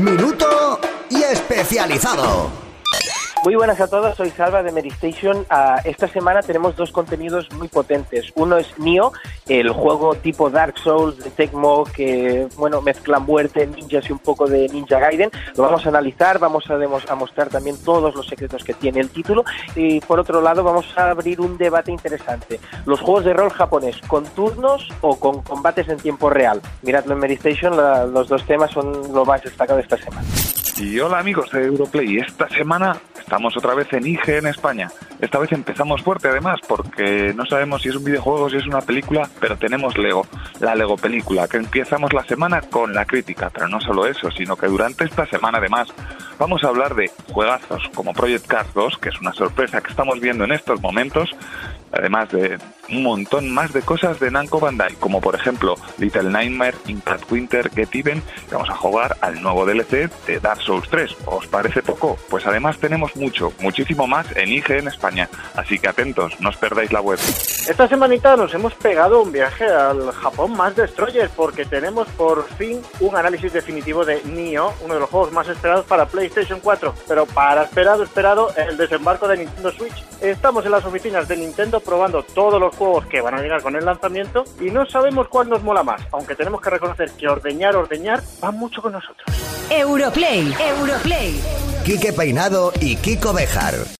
Minuto y especializado. Muy buenas a todos, soy Salva de Medistation. Ah, esta semana tenemos dos contenidos muy potentes. Uno es Nio, el juego tipo Dark Souls de Tecmo que bueno mezcla muerte, ninjas y un poco de Ninja Gaiden. Lo vamos a analizar, vamos a, a mostrar también todos los secretos que tiene el título y por otro lado vamos a abrir un debate interesante. Los juegos de rol japonés, ¿con turnos o con combates en tiempo real? Miradlo en Medistation, los dos temas son lo más destacado de esta semana. Y hola amigos de Europlay, esta semana estamos otra vez en IG en España. Esta vez empezamos fuerte además porque no sabemos si es un videojuego, si es una película, pero tenemos Lego, la Lego película, que empezamos la semana con la crítica, pero no solo eso, sino que durante esta semana además vamos a hablar de juegazos como Project Cars 2, que es una sorpresa que estamos viendo en estos momentos, además de un montón más de cosas de Namco Bandai, como por ejemplo Little Nightmare, Impact Winter, Get Even, y vamos a jugar al nuevo DLC de Dark Souls 3. ¿Os parece poco? Pues además tenemos mucho, muchísimo más en IG en España, así que atentos, no os perdáis la web. Esta semanita nos hemos pegado un viaje al Japón más Destroyer porque tenemos por fin un análisis definitivo de Nioh, uno de los juegos más esperados para PlayStation 4, pero para esperado, esperado, el desembarco de Nintendo Switch. Estamos en las oficinas de Nintendo probando todos los juegos que van a llegar con el lanzamiento y no sabemos cuál nos mola más, aunque tenemos que reconocer que ordeñar, ordeñar va mucho con nosotros. Europlay, Europlay. Quique Peinado y Kiko Bejar.